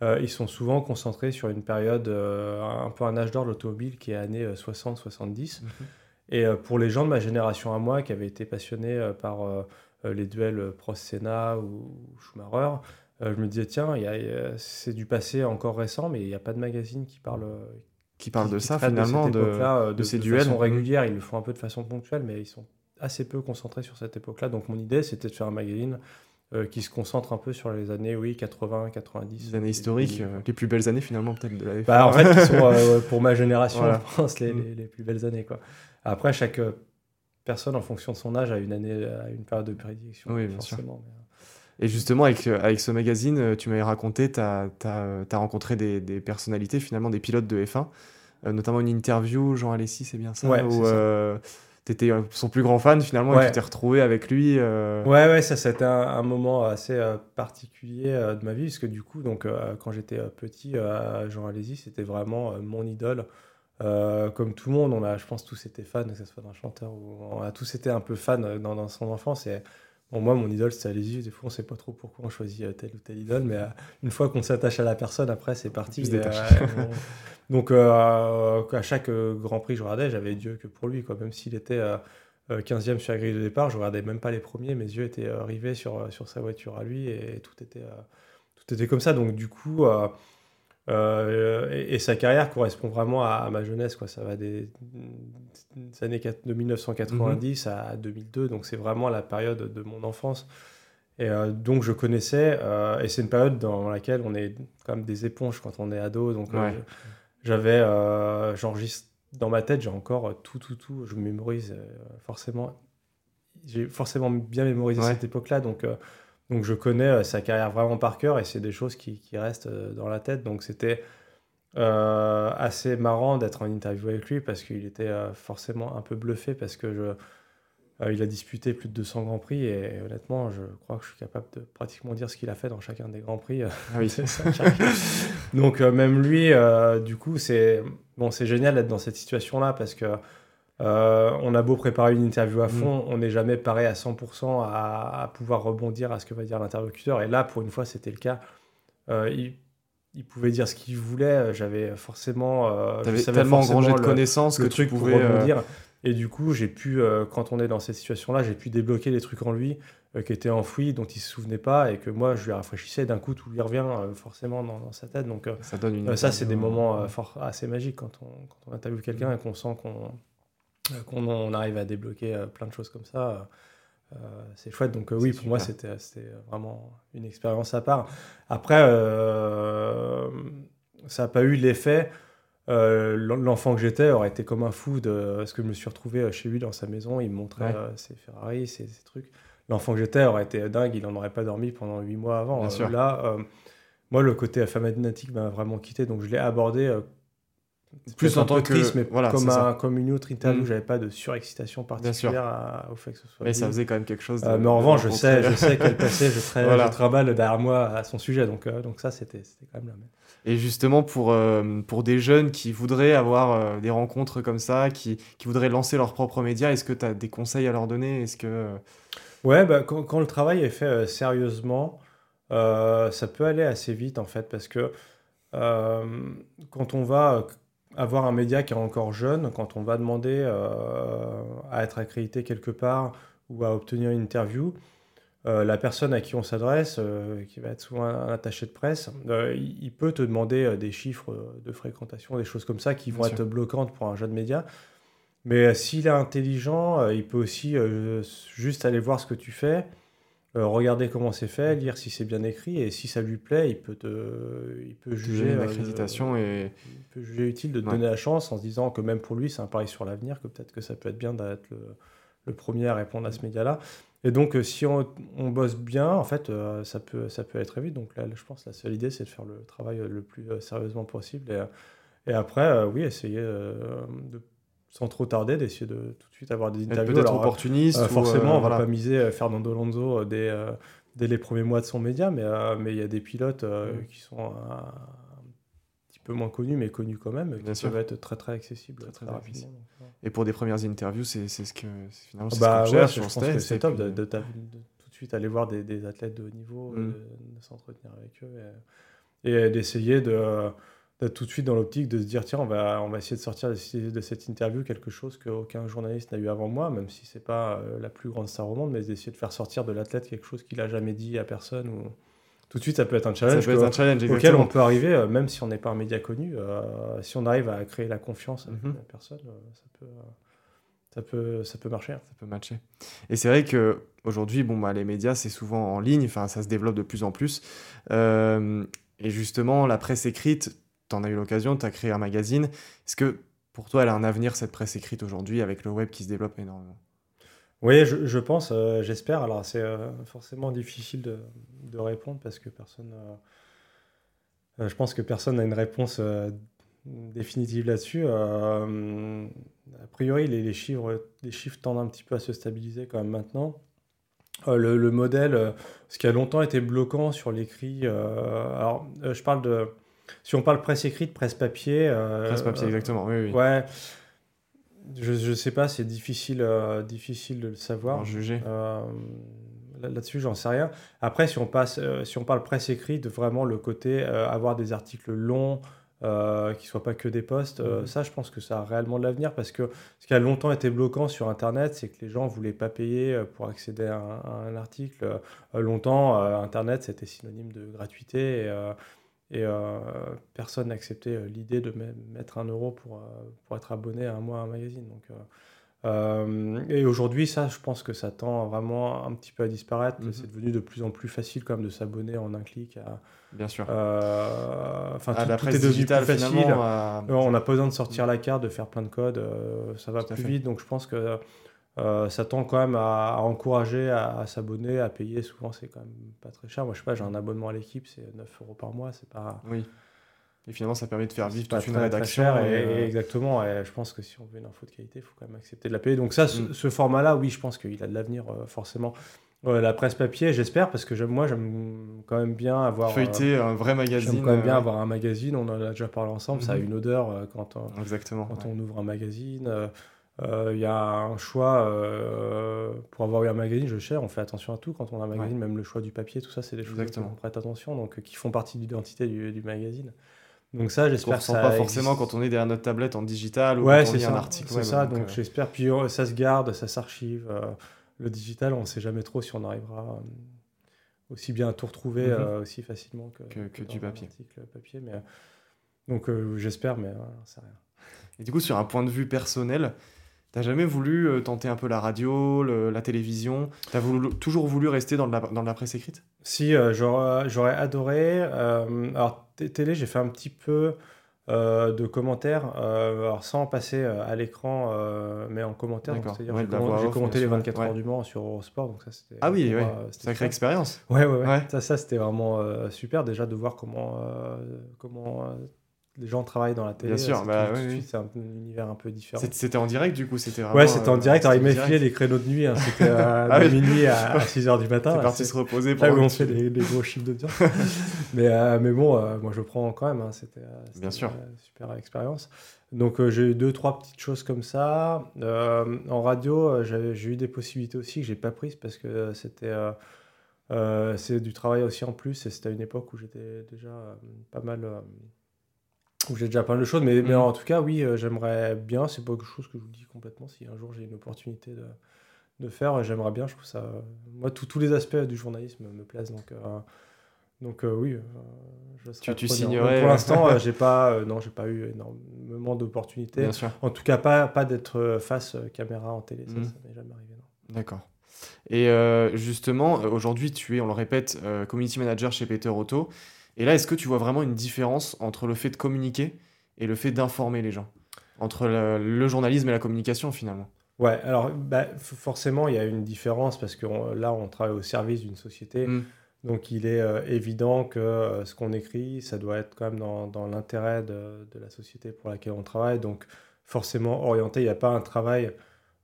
B: ils sont souvent concentrés sur une période, un peu un âge d'or de l'automobile qui est années 60-70. Et pour les gens de ma génération à moi, qui avaient été passionnés par les duels Prost-Senna ou Schumacher, je me disais, tiens, c'est du passé encore récent, mais il n'y a pas de magazine qui parle,
A: qui parle de ça finalement, de,
B: de,
A: de, ces
B: de
A: duels.
B: façon régulière. Ils le font un peu de façon ponctuelle, mais ils sont assez peu concentrés sur cette époque-là. Donc mon idée, c'était de faire un magazine euh, qui se concentre un peu sur les années oui 80 90
A: les années historiques euh, les plus belles années finalement peut-être de la
B: bah, en fait qui sont euh, pour ma génération je pense les, mm. les, plus belles années quoi après chaque personne en fonction de son âge a une année a une période de prédilection
A: oui bien sûr et justement, avec, avec ce magazine, tu m'avais raconté, tu as, as, rencontré des, des, personnalités, finalement des pilotes de F1, notamment une interview, Jean Alessi, c'est bien ça
B: ouais,
A: où, tu étais son plus grand fan finalement et tu t'es retrouvé avec lui. Euh.
B: Ouais, ouais, ça c'était un, un, moment assez euh, particulier euh, de ma vie parce que du coup, donc, quand j'étais petit, Jean Alési, c'était vraiment mon idole. comme tout le monde, on a, je pense, tous été fans, que ce soit d'un chanteur ou on a tous été un peu fans dans, dans son enfance. Et bon, moi, mon idole, c'était Alési. Des fois, on sait pas trop pourquoi on choisit telle ou telle idole, mais une fois qu'on s'attache à la personne, après, c'est parti. Donc, euh, à chaque euh, Grand Prix, je regardais, j'avais Dieu que pour lui. Quoi. Même s'il était 15e euh, sur la grille de départ, je regardais même pas les premiers. Mes yeux étaient rivés sur, sur sa voiture à lui et tout était, tout était comme ça. Donc, du coup, et, sa carrière correspond vraiment à, ma jeunesse. Quoi. Ça va des, années de 1990 à 2002. Donc, c'est vraiment la période de mon enfance. Et donc je connaissais, et c'est une période dans laquelle on est comme des éponges quand on est ado. Donc j'avais, euh, j'enregistre dans ma tête, j'ai encore euh, tout, tout, tout. Je mémorise euh, forcément. J'ai forcément bien mémorisé cette époque-là, donc, donc je connais sa carrière vraiment par cœur et c'est des choses qui, qui restent dans la tête. Donc c'était assez marrant d'être en interview avec lui parce qu'il était forcément un peu bluffé parce que je euh, il a disputé plus de 200 Grands Prix et, honnêtement, je crois que je suis capable de pratiquement dire ce qu'il a fait dans chacun des Grands Prix.
A: Ah oui.
B: Donc euh, même lui, euh, du coup, c'est bon, c'est génial d'être dans cette situation-là parce que on a beau préparer une interview à mm. fond, on n'est jamais paré à 100% à, pouvoir rebondir à ce que va dire l'interlocuteur. Et là, pour une fois, c'était le cas. il, il pouvait dire ce qu'il voulait. J'avais forcément,
A: euh, tellement engrangé de connaissances que tu pouvais
B: rebondir. Et du coup, j'ai pu, euh, quand on est dans cette situation-là, j'ai pu débloquer les trucs en lui euh, qui étaient enfouis, dont il se souvenait pas, et que moi, je lui rafraîchissais. D'un coup, tout lui revient euh, forcément dans, sa tête. Donc,
A: ça, donne une
B: ça c'est des moments fort, assez magiques quand on, quand on interviewe quelqu'un et qu'on sent qu'on qu'on on arrive à débloquer plein de choses comme ça. c'est chouette. Donc oui, pour moi, c'était vraiment une expérience à part. Après, ça n'a pas eu l'effet euh, l'enfant que j'étais aurait été comme un fou de ce que je me suis retrouvé euh, chez lui dans sa maison. Il me montrait euh, ses Ferrari, ses, trucs. L'enfant que j'étais aurait été dingue. Il n'en aurait pas dormi pendant huit mois avant. là, moi, le côté famatique m'a vraiment quitté. Donc, je l'ai abordé plus en tant que triste, mais voilà, comme, un, comme une autre interview, mm. j'avais pas de surexcitation particulière au fait que ce soit.
A: Mais ça faisait quand même quelque chose.
B: mais en revanche, je sais, je sais qu'elle passait, je, je travaille derrière moi à son sujet, donc donc ça c'était quand même la même.
A: Et justement, pour, euh, pour des jeunes qui voudraient avoir euh, des rencontres comme ça, qui, qui voudraient lancer leurs propres médias, est-ce que tu as des conseils à leur donner? Est-ce que... Euh,
B: ouais, bah, quand, quand, le travail est fait sérieusement, ça peut aller assez vite en fait, parce que quand on va avoir un média qui est encore jeune, quand on va demander à être accrédité quelque part ou à obtenir une interview, euh, la personne à qui on s'adresse, euh, qui va être souvent un, attaché de presse, euh, il, peut te demander des chiffres de fréquentation, des choses comme ça qui vont être bloquantes pour un jeune média. Mais s'il est intelligent, il peut aussi juste aller voir ce que tu fais, regarder comment c'est fait, lire si c'est bien écrit, et si ça lui plaît, il peut, te, il peut juger
A: l'accréditation et
B: il peut juger utile de te donner la chance en se disant que même pour lui, c'est un pari sur l'avenir, que peut-être que ça peut être bien d'être le, le premier à répondre à ce média-là. Et donc, euh, si on, bosse bien, en fait, euh, ça, peut, ça peut aller très vite. Donc là, je pense que la seule idée, c'est de faire le travail euh, le plus sérieusement possible. Et, et après, oui, essayer de sans trop tarder, d'essayer de tout de suite avoir des interviews.
A: Peut-être opportuniste.
B: forcément, on va pas miser Fernando Alonso dès, dès, les premiers mois de son média, mais mais il y a des pilotes mm. qui sont peu moins connu, mais connu quand même, Bien qui sûr. peuvent être très très accessible très, rapidement.
A: Et pour des premières interviews, c'est ce que finalement c'est
B: bah,
A: ce qu'on
B: cherche ouais, C'est top de, de, tout de suite aller voir des, des athlètes de haut niveau, mm. de, s'entretenir avec eux. et d'essayer de tout de suite dans l'optique de se dire tiens on va on va essayer de sortir de, cette interview quelque chose qu'aucun journaliste n'a eu avant moi même si c'est pas la plus grande star au monde mais d'essayer de faire sortir de l'athlète quelque chose qu'il a jamais dit à personne ou tout de suite, ça peut être un challenge,
A: un challenge
B: auquel on peut arriver, euh, même si on n'est pas un média connu. Euh, si on arrive à créer la confiance avec mhm. la personne, euh, ça peut, ça peut, ça peut marcher.
A: Ça peut matcher. Et c'est vrai que aujourd'hui, bon, bah, les médias, c'est souvent en ligne, enfin, ça se développe de plus en plus. et justement, la presse écrite, tu en as eu l'occasion, tu as créé un magazine. Est-ce que pour toi, elle a un avenir, cette presse écrite aujourd'hui, avec le web qui se développe énormément?
B: Oui, je, pense, euh, j'espère. Alors, c'est euh, forcément difficile de, répondre parce que personne. Euh, je pense que personne n'a une réponse définitive là-dessus. a priori, les, chiffres, les chiffres tendent un petit peu à se stabiliser quand même maintenant. Le, le, modèle, ce qui a longtemps été bloquant sur l'écrit. alors, je parle de. Si on parle presse écrite, presse papier.
A: presse papier, exactement. Oui, oui.
B: Ouais. Je ne sais pas, c'est difficile, euh, difficile de le savoir.
A: En juger. Euh,
B: là-dessus, j'en sais rien. Après, si on, passe, euh, si on parle presse écrite, vraiment le côté avoir des articles longs, qui ne soient pas que des posts, mhm. ça, je pense que ça a réellement de l'avenir parce que ce qui a longtemps été bloquant sur Internet, c'est que les gens ne voulaient pas payer pour accéder à un, article. longtemps, Internet, c'était synonyme de gratuité. Et, et euh, personne n'acceptait euh, l'idée de mettre un euro pour, euh, pour être abonné à un mois à un magazine. Donc, et aujourd'hui, ça, je pense que ça tend vraiment un petit peu à disparaître. Mhm. C'est devenu de plus en plus facile quand même de s'abonner en un clic. À,
A: Bien sûr.
B: Enfin, tout, tout est devenu plus facile. On n'a pas besoin de sortir la carte, de faire plein de codes. ça va plus vite. Donc je pense que euh, ça tend quand même à, encourager à, s'abonner, à payer. Souvent, c'est quand même pas très cher. Moi, je sais pas, j'ai un abonnement à l'équipe, c'est 9 euros par mois. C'est pas.
A: Oui. Et finalement, ça permet de faire vivre toute une rédaction. Cher
B: euh, exactement. Et je pense que si on veut une info de qualité, il faut quand même accepter de la payer. Donc, ça, ce, mm. format-là, oui, je pense qu'il a de l'avenir, euh, forcément. la presse papier, j'espère, parce que moi, j'aime quand même bien avoir.
A: Feuilleter un vrai magazine.
B: J'aime quand même bien avoir un magazine. On en a déjà parlé ensemble. Ça a mm-hmm. une odeur quand, on,
A: Exactement,
B: quand on ouvre un magazine. Euh, il y a un choix euh, pour avoir eu un magazine, je sais, on fait attention à tout quand on a un magazine, même le choix du papier, tout ça, c'est des choses Exactement. on prête attention, donc qui font partie de l'identité du, magazine. Donc ça, j'espère
A: que ça pas forcément quand on est derrière notre tablette en digital ou quand on lit un article.
B: C'est ça, donc, euh, j'espère. Puis ça se garde, ça s'archive. le digital, on ne sait jamais trop si on arrivera aussi bien à tout retrouver mhm. aussi facilement que,
A: que, du papier.
B: papier mais, donc j'espère, mais ça rien.
A: Et du coup, sur un point de vue personnel, T'as jamais voulu euh, tenter un peu la radio, la télévision? T'as voulu, toujours voulu rester dans la, dans la presse écrite?
B: Si, euh, j'aurais adoré. Euh, alors, télé, j'ai fait un petit peu de commentaires, alors sans passer à l'écran, mais en commentaire. C'est-à-dire j'ai commenté les 24 heures du Mans sur Eurosport. Donc ça,
A: ah oui, ouais. sacrée expérience.
B: Ouais, ouais, ouais. Ça, ça c'était vraiment super déjà de voir comment, comment les gens travaillent dans la télé.
A: Bien sûr, bah,
B: c'est un univers un peu différent.
A: C'était en direct du coup c'était vraiment,
B: Ouais, c'était en euh, direct. Alors, ils m'affilaient les créneaux de nuit. Hein, c'était euh, ah, minuit à, 6 h du matin.
A: C'est parti se reposer
B: pour. Là où on fait des, gros chiffres d'audience. mais, euh, mais bon, moi je prends quand même. Hein, c'était
A: Bien sûr.
B: Une super expérience. Donc j'ai eu deux, trois petites choses comme ça. en radio, j'ai eu des possibilités aussi que j'ai pas prises parce que c'était. c'est du travail aussi en plus et c'était à une époque où j'étais déjà pas mal j'ai déjà plein de choses, mais, mais, mm. en tout cas, oui, euh, j'aimerais bien, c'est pas quelque chose que je vous dis complètement, si un jour j'ai une opportunité de, de faire, j'aimerais bien, je trouve ça... Moi, tous les aspects du journalisme me plaisent, donc, euh, donc euh, oui,
A: je tu, tu signerais...
B: pour l'instant, j'ai pas, non, j'ai pas eu énormément d'opportunités. En tout cas, pas, pas d'être face caméra en télé, ça, mm. ça m'est jamais arrivé.
A: D'accord. Et justement, aujourd'hui, tu es, on le répète, community manager chez Peter Auto. Et là, est-ce que tu vois vraiment une différence entre le fait de communiquer et le fait d'informer les gens? Entre le, journalisme et la communication, finalement?
B: Ouais, alors bah, forcément, il y a une différence parce que là, on travaille au service d'une société. Mm. Donc, il est euh, évident que euh, ce qu'on écrit, ça doit être quand même dans, dans l'intérêt de, de, la société pour laquelle on travaille. Donc, forcément orienté. Il n'y a pas un travail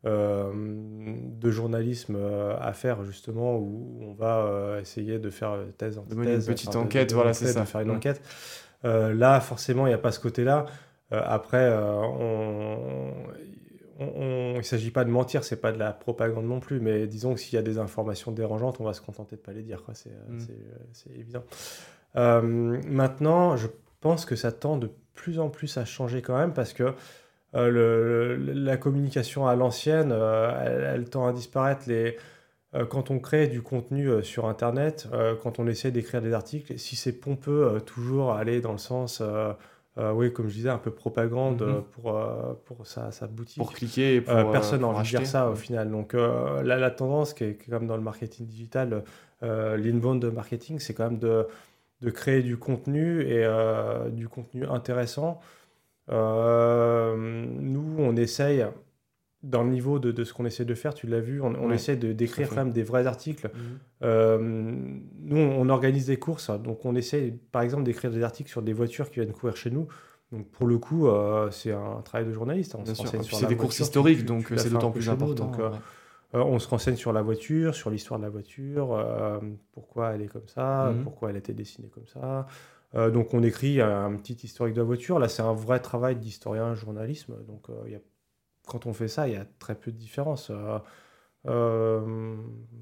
B: de journalisme euh, à faire justement où on va euh, essayer de faire thèse en
A: thèse, une petite enquête, voilà, c'est ça.
B: Faire une enquête. là, forcément, il n'y a pas ce côté-là. après, on, il ne s'agit pas de mentir, c'est pas de la propagande non plus, mais disons que s'il y a des informations dérangeantes, on va se contenter de pas les dire, c'est évident. maintenant, je pense que ça tend de plus en plus à changer quand même parce que le, la communication à l'ancienne, elle, tend à disparaître. Les, quand on crée du contenu sur Internet, quand on essaie d'écrire des articles, si c'est pompeux, toujours aller dans le sens euh, oui, comme je disais, un peu propagande mhm. pour, euh, pour sa, sa, boutique.
A: Pour cliquer et
B: euh, Personne n'a envie de dire ça au final. Donc là, la tendance qui est, comme dans le marketing digital, l'inbound marketing, c'est quand même de, de, créer du contenu et du contenu intéressant. Nous, on essaye dans le niveau de, de ce qu'on essaie de faire, tu l'as vu, on, essaie de d'écrire quand même des vrais articles. Mhm. Euh, nous, on organise des courses, donc on essaie, par exemple, d'écrire des articles sur des voitures qui viennent courir chez nous. Donc pour le coup, euh, c'est un travail de journaliste.
A: On c'est des courses historiques, donc c'est d'autant plus important.
B: donc, euh, on se renseigne sur la voiture, sur l'histoire de la voiture, pourquoi elle est comme ça, mhm. pourquoi elle a été dessinée comme ça. Donc on écrit un, petit historique de la voiture. Là, c'est un vrai travail d'historien journalisme. Donc il y a quand on fait ça, il y a très peu de différence. Euh, euh,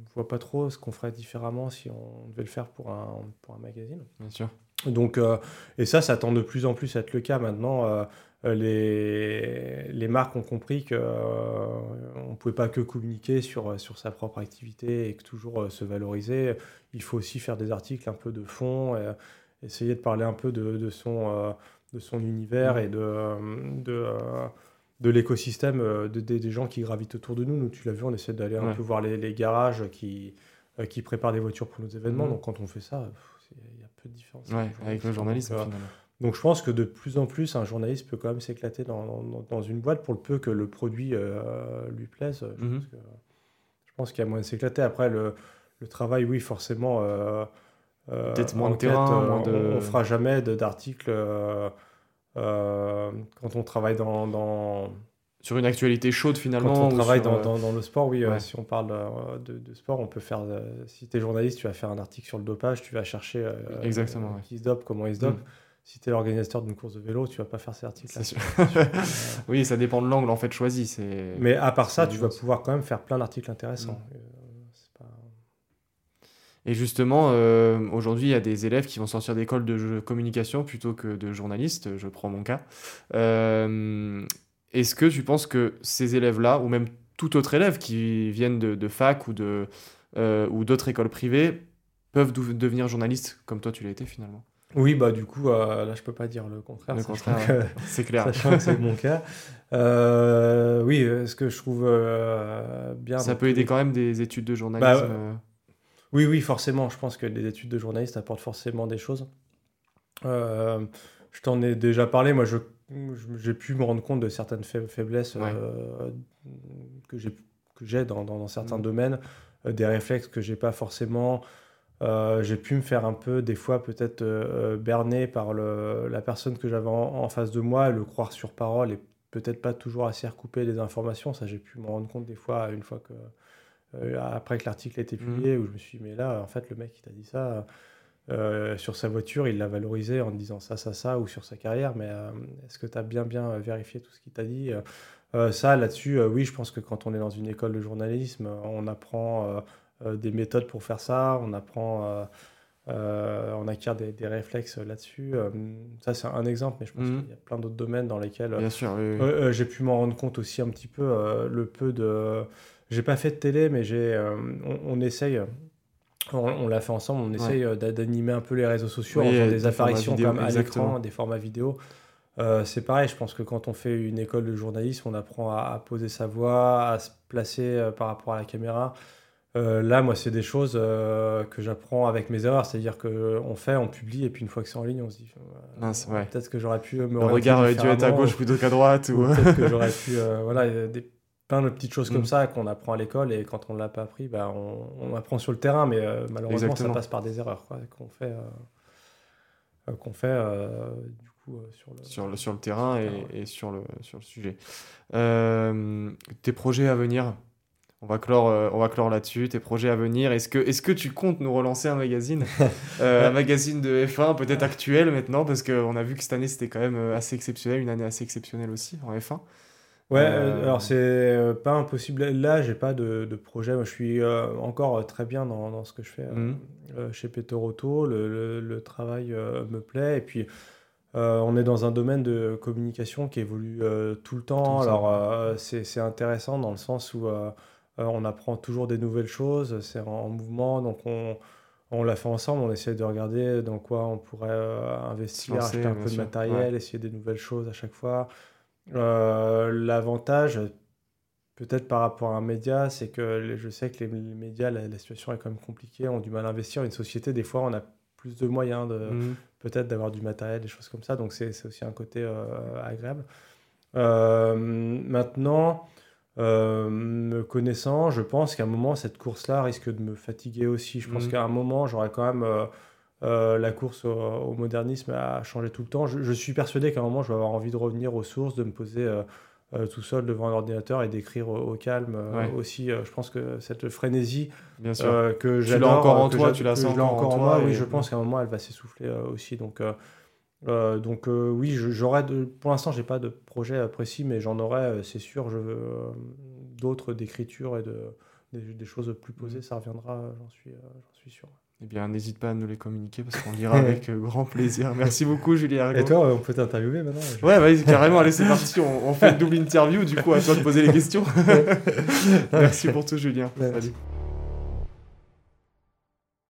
B: je vois pas trop ce qu'on ferait différemment si on devait le faire pour un, pour un magazine.
A: Bien sûr.
B: Donc, euh, et ça, ça tend de plus en plus à être le cas maintenant. Euh, les, les, marques ont compris qu'on ne pouvait pas que communiquer sur, sur sa propre activité et que toujours se valoriser. Il faut aussi faire des articles un peu de fond, et essayer de parler un peu de, de son, de son univers et de, de de l'écosystème euh, de, des gens qui gravitent autour de nous. Nous, tu l'as vu, on essaie d'aller un peu voir les, garages qui, euh, qui préparent des voitures pour nos événements. Mm. Donc, quand on fait ça, il y a peu de différence.
A: avec le journaliste.
B: Donc, euh, donc, je pense que de plus en plus, un journaliste peut quand même s'éclater dans, dans, une boîte pour le peu que le produit lui plaise. Mm-hmm. Je pense qu'il y a moyen de s'éclater. Après, le, le, travail, oui, forcément.
A: Peut-être moins de terrain.
B: On, ne fera jamais d'articles euh, quand on travaille dans,
A: Sur une actualité chaude finalement
B: Quand on travaille dans, euh, dans, le sport, oui, euh, si on parle de, sport, on peut faire. si tu es journaliste, tu vas faire un article sur le dopage, tu vas chercher
A: Exactement,
B: qui se dope, comment il se dope. Mm. Si tu es l'organisateur d'une course de vélo, tu vas pas faire ces articles.
A: oui, ça dépend de l'angle en fait choisi.
B: Mais à part ça, tu vas pouvoir quand même faire plein d'articles intéressants. Mm.
A: Et justement, euh, aujourd'hui, il y a des élèves qui vont sortir d'école de communication plutôt que de journalistes, je prends mon cas. Euh, est-ce que tu penses que ces élèves-là, ou même tout autre élève qui viennent de, fac ou euh, ou d'autres écoles privées, peuvent devenir journalistes comme toi tu l'as été finalement?
B: Oui, bah du coup, là, je peux pas dire le contraire.
A: Le contraire, c'est clair.
B: Sachant que c'est mon cas. oui, ce que je trouve bien.
A: Ça peut aider quand même des études de journalisme. Bah,
B: oui, oui, forcément. Je pense que les études de journaliste apportent forcément des choses. Euh, je t'en ai déjà parlé. Moi, j'ai pu me rendre compte de certaines faiblesses euh, que j'ai dans, dans, certains mmh. domaines, euh, des réflexes que j'ai pas forcément. j'ai pu me faire un peu, des fois, peut-être berner par le, la personne que j'avais en, face de moi, le croire sur parole et peut-être pas toujours assez recouper les informations. Ça, j'ai pu me rendre compte des fois, une fois que après que l'article a été publié, mmh. où je me suis dit, mais là, en fait, le mec, il t'a dit ça. Euh, sur sa voiture, il l'a valorisé en disant ça, ça, ça, ou sur sa carrière, mais euh, est-ce que tu as bien, bien vérifié tout ce qu'il t'a dit? Ça, là-dessus, oui, je pense que quand on est dans une école de journalisme, on apprend des méthodes pour faire ça, on apprend, on acquiert des, réflexes là-dessus. ça, c'est un exemple, mais je pense mmh. qu'il y a plein d'autres domaines dans lesquels j'ai pu m'en rendre compte aussi un petit peu le peu de j'ai pas fait de télé, mais j'ai, euh, on, essaye. On, l'a fait ensemble, on essaye euh, d'animer un peu les réseaux sociaux, en des, apparitions comme à l'écran, des formats vidéo. Euh, c'est pareil, je pense que quand on fait une école de journalisme, on apprend à, poser sa voix, à se placer par rapport à la caméra. là, moi, c'est des choses que j'apprends avec mes erreurs, c'est-à-dire qu'on fait, on publie, et puis une fois que c'est en ligne, on se dit peut-être que j'aurais pu me.
A: Le regard dû être à gauche plutôt qu'à droite.
B: Ou... peut-être que j'aurais pu. voilà, des plein de petites choses comme mm. ça qu'on apprend à l'école et quand on ne l'a pas appris, bah, on, apprend sur le terrain, mais euh, malheureusement ça passe par des erreurs qu'on fait, euh, euh, qu'on fait du coup sur le,
A: sur le, sur le terrain et, et, sur, le, sur le sujet. tes projets à venir? On va clore, on va clore là-dessus. Tes projets à venir. Est-ce que, est que tu comptes nous relancer un magazine? Un magazine de F1, peut-être actuel maintenant, parce qu'on a vu que cette année c'était quand même assez exceptionnel, une année assez exceptionnelle aussi en F1.
B: Ouais, alors c'est pas impossible. Là, j'ai pas de, de, projet. Moi, je suis encore très bien dans, dans, ce que je fais mmh. chez Peter Auto. Le, le, travail me plaît. Et puis, on est dans un domaine de communication qui évolue tout le temps. alors, c'est intéressant dans le sens où on apprend toujours des nouvelles choses. C'est en mouvement. Donc, on on l'a fait ensemble, on essaie de regarder dans quoi on pourrait euh, investir, acheter un peu de matériel, essayer des nouvelles choses à chaque fois. Euh, l'avantage, peut-être par rapport à un média, c'est que je sais que les, médias, la, situation est quand même compliquée, ont du mal à investir. Une société, des fois, on a plus de moyens de mhm. peut-être d'avoir du matériel, des choses comme ça. Donc c'est aussi un côté euh, agréable. maintenant, euh, me connaissant, je pense qu'à un moment, cette course-là risque de me fatiguer aussi. Je pense mhm. qu'à un moment, j'aurai quand même euh, euh, la course au, modernisme à changer tout le temps. Je, suis persuadé qu'à un moment, je vais avoir envie de revenir aux sources, de me poser tout seul devant un ordinateur et d'écrire au, calme aussi. je pense que cette frénésie Bien sûr. que j'adore,
A: encore en toi, tu la sens
B: encore en, moi. Oui, je pense qu'à un moment, elle va s'essouffler aussi. Donc euh, donc euh, oui, j'aurais pour l'instant, j'ai pas de projet précis, mais j'en aurai, euh, c'est sûr, je d'autres d'écriture et de, des, choses plus posées, mm. ça reviendra, j'en suis, suis sûr.
A: Eh bien, n'hésite pas à nous les communiquer parce qu'on lira avec grand plaisir. Merci beaucoup, Julien.
B: Et toi, on peut t'interviewer maintenant
A: Ouais, vas-y, carrément. Allez, c'est parti. On, on, fait une double interview. Du coup, à toi de poser les questions. Merci pour tout, Julien. Salut.